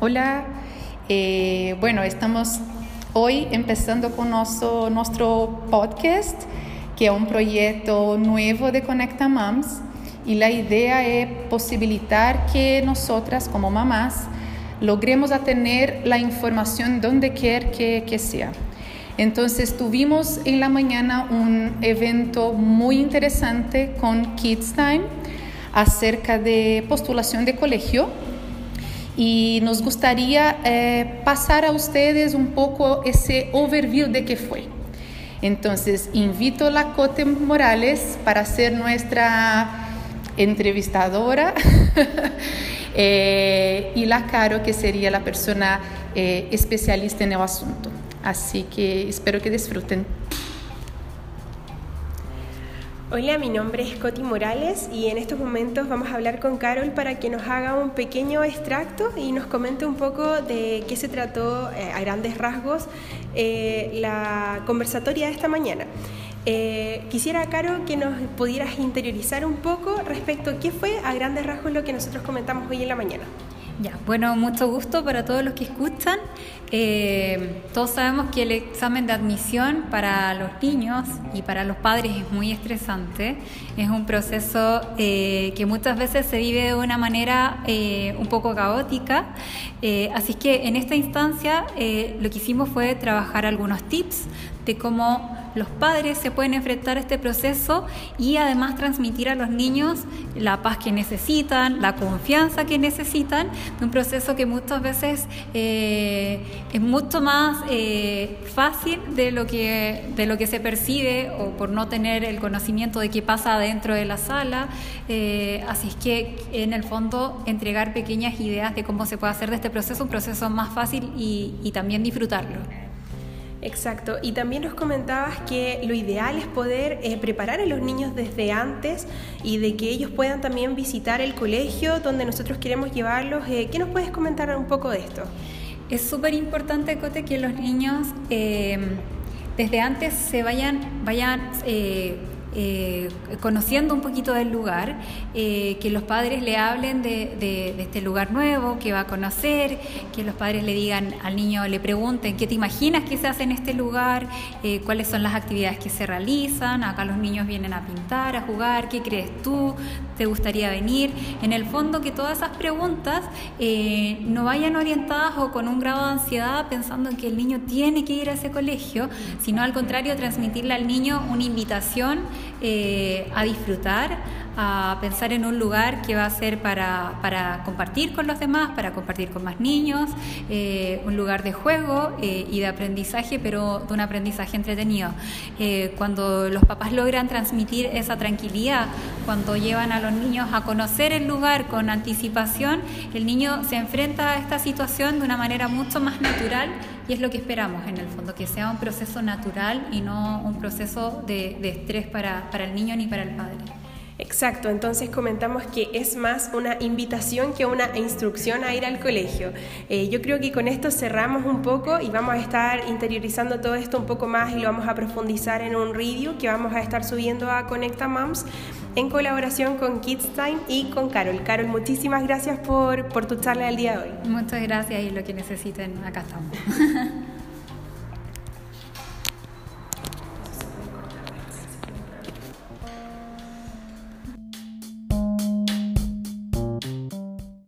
Hola, eh, bueno, estamos hoy empezando con nuestro, nuestro podcast, que es un proyecto nuevo de Conecta Moms, y la idea es posibilitar que nosotras como mamás logremos tener la información donde quiera que, que sea. Entonces tuvimos en la mañana un evento muy interesante con Kids Time acerca de postulación de colegio y nos gustaría eh, pasar a ustedes un poco ese overview de qué fue. Entonces, invito a la Cote Morales para ser nuestra entrevistadora eh, y la Caro, que sería la persona eh, especialista en el asunto. Así que espero que disfruten. Hola, mi nombre es Coti Morales y en estos momentos vamos a hablar con Carol para que nos haga un pequeño extracto y nos comente un poco de qué se trató eh, a grandes rasgos eh, la conversatoria de esta mañana. Eh, quisiera, Carol, que nos pudieras interiorizar un poco respecto a qué fue a grandes rasgos lo que nosotros comentamos hoy en la mañana. Ya, bueno, mucho gusto para todos los que escuchan. Eh, todos sabemos que el examen de admisión para los niños y para los padres es muy estresante. Es un proceso eh, que muchas veces se vive de una manera eh, un poco caótica. así que en esta instancia lo que hicimos fue trabajar algunos tips de cómo los padres se pueden enfrentar a este proceso y además transmitir a los niños la paz que necesitan, la confianza que necesitan de un proceso que muchas veces eh, es mucho más eh, fácil de lo, que, de lo que se percibe o por no tener el conocimiento de qué pasa dentro de la sala. Eh, así es que en el fondo entregar pequeñas ideas de cómo se puede hacer de este proceso un proceso más fácil y, y también disfrutarlo. Exacto, y también nos comentabas que lo ideal es poder eh, preparar a los niños desde antes y de que ellos puedan también visitar el colegio donde nosotros queremos llevarlos. Eh, ¿Qué nos puedes comentar un poco de esto? Es súper importante, Cote, que los niños eh, desde antes se vayan, vayan eh, conociendo un poquito del lugar, eh, que los padres le hablen de, este lugar nuevo que va a conocer, que los padres le digan al niño, le pregunten qué te imaginas que se hace en este lugar, eh, cuáles son las actividades que se realizan, acá los niños vienen a pintar, a jugar, qué crees tú, te gustaría venir. En el fondo que todas esas preguntas no vayan orientadas o con un grado de ansiedad pensando en que el niño tiene que ir a ese colegio, sino al contrario transmitirle al niño una invitación eh, a disfrutar, a pensar en un lugar que va a ser para, compartir con los demás, para compartir con más niños, eh, un lugar de juego eh, y de aprendizaje, pero de un aprendizaje entretenido. cuando los papás logran transmitir esa tranquilidad, cuando llevan a los niños a conocer el lugar con anticipación, el niño se enfrenta a esta situación de una manera mucho más natural y es lo que esperamos en el fondo, que sea un proceso natural y no un proceso de, estrés para, para el niño ni para el padre. Exacto, entonces comentamos que es más una invitación que una instrucción a ir al colegio. Eh, yo creo que con esto cerramos un poco y vamos a estar interiorizando todo esto un poco más y lo vamos a profundizar en un review que vamos a estar subiendo a Conecta Moms en colaboración con Kids Time y con Carol. Carol, muchísimas gracias por, por tu charla del día de hoy. Muchas gracias y lo que necesiten, acá estamos.